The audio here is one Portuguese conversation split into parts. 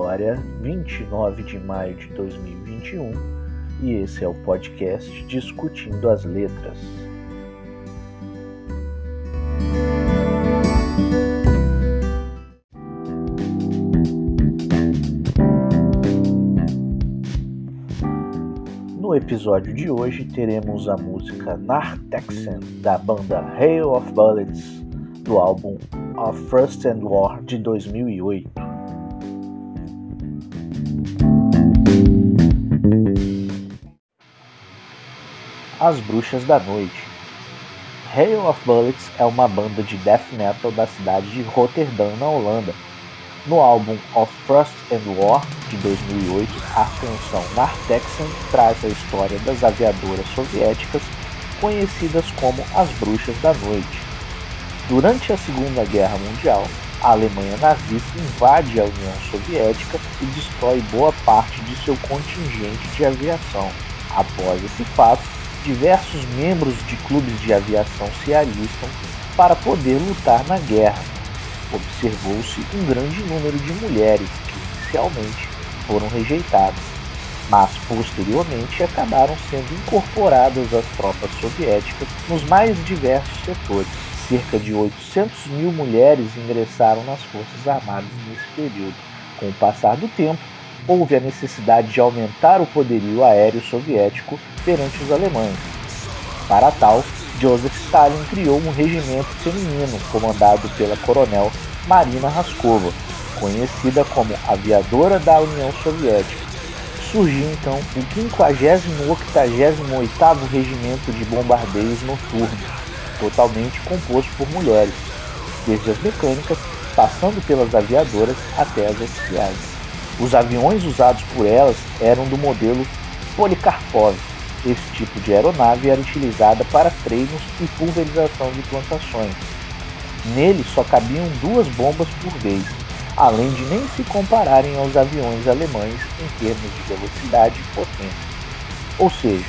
Vitória, 29 de maio de 2021, e esse é o podcast Discutindo as Letras. No episódio de hoje teremos a música Nartexen da banda Hail of Bullets do álbum Of First and War de 2008. As Bruxas da Noite. Hail of Bullets é uma banda de death metal da cidade de Rotterdam, na Holanda. No álbum Of Frost and War, de 2008, a canção Nartexen traz a história das aviadoras soviéticas conhecidas como as Bruxas da Noite. Durante a Segunda Guerra Mundial, a Alemanha nazista invade a União Soviética e destrói boa parte de seu contingente de aviação. Após esse fato, diversos membros de clubes de aviação se alistam para poder lutar na guerra. Observou-se um grande número de mulheres que inicialmente foram rejeitadas, mas posteriormente acabaram sendo incorporadas às tropas soviéticas nos mais diversos setores. Cerca de 800 mil mulheres ingressaram nas Forças Armadas nesse período. Com o passar do tempo, houve a necessidade de aumentar o poderio aéreo soviético perante os alemães. Para tal, Joseph Stalin criou um regimento feminino comandado pela coronel Marina Raskova, conhecida como Aviadora da União Soviética. Surgiu então o 58º Regimento de Bombardeios Noturnos, totalmente composto por mulheres, desde as mecânicas, passando pelas aviadoras até as oficiais. Os aviões usados por elas eram do modelo Polikarpov. Esse tipo de aeronave era utilizada para treinos e pulverização de plantações. Nele só cabiam duas bombas por vez, além de nem se compararem aos aviões alemães em termos de velocidade e potência. Ou seja,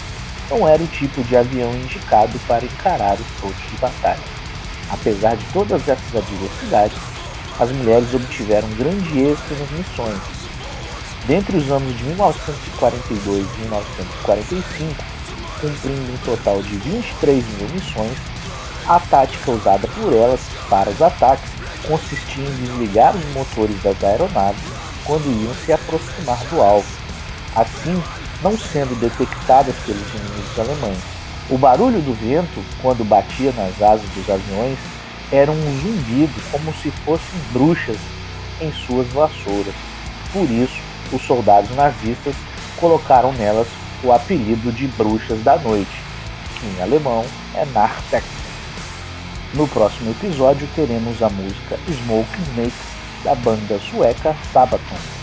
não era o tipo de avião indicado para encarar os frontes de batalha. Apesar de todas essas adversidades, as mulheres obtiveram grande êxito nas missões. Dentre os anos de 1942 e 1945, cumprindo um total de 23 mil missões, a tática usada por elas para os ataques consistia em desligar os motores das aeronaves quando iam se aproximar do alvo, assim não sendo detectadas pelos inimigos alemães. O barulho do vento, quando batia nas asas dos aviões, era um zumbido como se fossem bruxas em suas vassouras. Por isso, os soldados nazistas colocaram nelas o apelido de Bruxas da Noite, que em alemão é Nachtex. No próximo episódio teremos a música Smoke Snakes da banda sueca Sabaton.